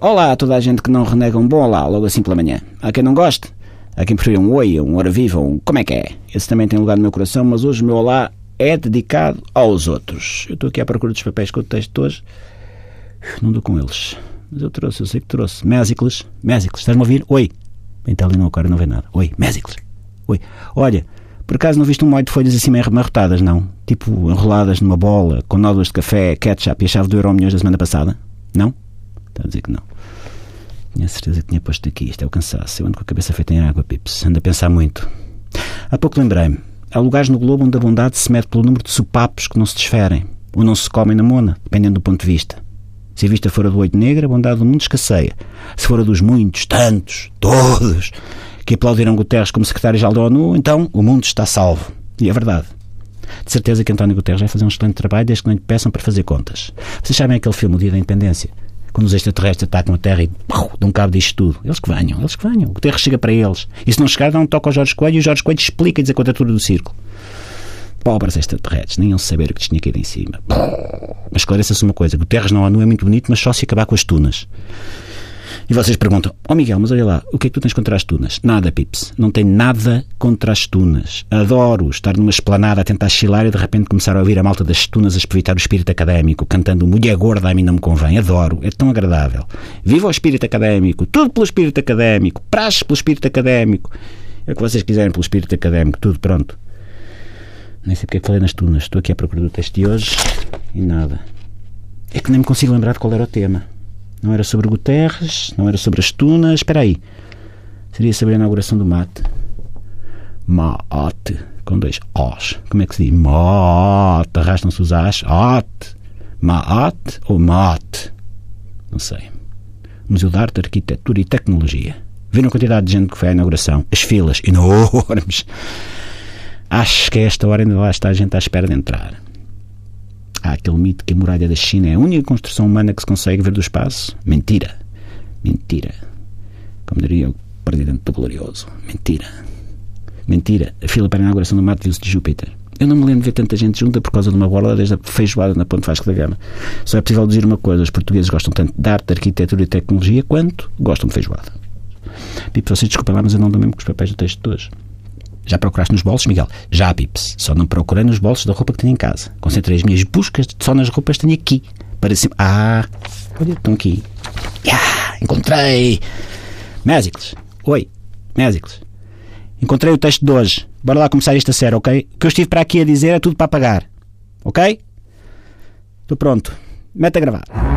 olá a toda a gente que não renega um bom olá logo assim pela manhã. Há quem não goste, há quem prefira um oi, um hora viva, um como é que é. Esse também tem lugar no meu coração, mas hoje o meu olá é dedicado aos outros. Eu estou aqui à procura dos papéis com o texto hoje. Não dou com eles. Mas eu trouxe, eu sei que trouxe. Mésicles, Mésicles, estás-me a ouvir? Oi. Está ali no aquário, não vê nada. Oi, Mésicles. Oi. Olha, por acaso não viste um molho de folhas assim meio amarrotadas, não? Tipo enroladas numa bola, com nódulas de café, ketchup e a chave do euro milhões da semana passada? Não? Está a dizer que não. Tinha certeza que tinha posto aqui. Isto é o cansaço. Eu ando com a cabeça feita em água, Pips. Ando a pensar muito. Há pouco lembrei-me. Há lugares no globo onde a bondade se mede pelo número de sopapos que não se desferem, ou não se comem na mona, dependendo do ponto de vista. Se a vista for a do oito negra, a bondade do mundo escasseia. Se for a dos muitos, tantos, todos, que aplaudiram Guterres como secretário-geral da ONU, então o mundo está salvo. E é verdade. De certeza que António Guterres vai fazer um excelente trabalho desde que não lhe peçam para fazer contas. Vocês sabem aquele filme, O Dia da Independência? Quando os extraterrestres atacam a Terra e pau, dão cabo disto tudo. Eles que venham, eles que venham. O Guterres chega para eles. E se não chegar, dá um toque ao Jorge Coelho e o Jorge Coelho explica-lhes a quadratura do círculo. Pobres extraterrestres, nem iam saber o que tinha caído em cima. Mas esclareça-se uma coisa: Guterres na ONU é muito bonito, mas só se acabar com as tunas. E vocês perguntam: Ó oh Miguel, mas olha lá, o que é que tu tens contra as tunas? Nada, Pips. Não tenho nada contra as tunas. Adoro estar numa esplanada a tentar chilar e de repente começar a ouvir a malta das tunas a espreitar o espírito académico, cantando Mulher Gorda a mim não me convém. Adoro, é tão agradável. Viva o espírito académico, tudo pelo espírito académico, praxe pelo espírito académico. É o que vocês quiserem pelo espírito académico, tudo pronto. Nem sei porque é que falei nas tunas. Estou aqui à procura do texto de hoje e nada. É que nem me consigo lembrar de qual era o tema. Não era sobre Guterres, não era sobre as tunas. Espera aí. Seria sobre a inauguração do mate. Mate. Com dois Os. Como é que se diz? Mate. Arrastam-se os As. Ate. Maate ou mate? Não sei. Museu de Arte, Arquitetura e Tecnologia. Viram a quantidade de gente que foi à inauguração? As filas enormes. Acho que a esta hora ainda lá está a gente à espera de entrar. Há aquele mito que a muralha da China é a única construção humana que se consegue ver do espaço. Mentira. Mentira. Como diria o presidente do Glorioso. Mentira. Mentira. A fila para a inauguração do Mate viu-se de Júpiter. Eu não me lembro de ver tanta gente junta por causa de uma bola desde a feijoada na Ponte Vasco da Gama. Só é possível dizer uma coisa: os portugueses gostam tanto de arte, arquitetura e tecnologia quanto gostam de feijoada. Pipo, vocês desculpem lá, mas eu não dou mesmo com os papéis do texto de hoje. Já procuraste nos bolsos, Miguel? Já, Pips. Só não procurei nos bolsos da roupa que tenho em casa. Concentrei as minhas buscas só nas roupas que tenho aqui. Para cima. Ah, olha, estão aqui. Ah, encontrei. Mésicles. Oi, Mésicles. Encontrei o texto de hoje. Bora lá começar esta série, ok? O que eu estive para aqui a dizer é tudo para pagar. Ok? Estou pronto. Mete a gravar.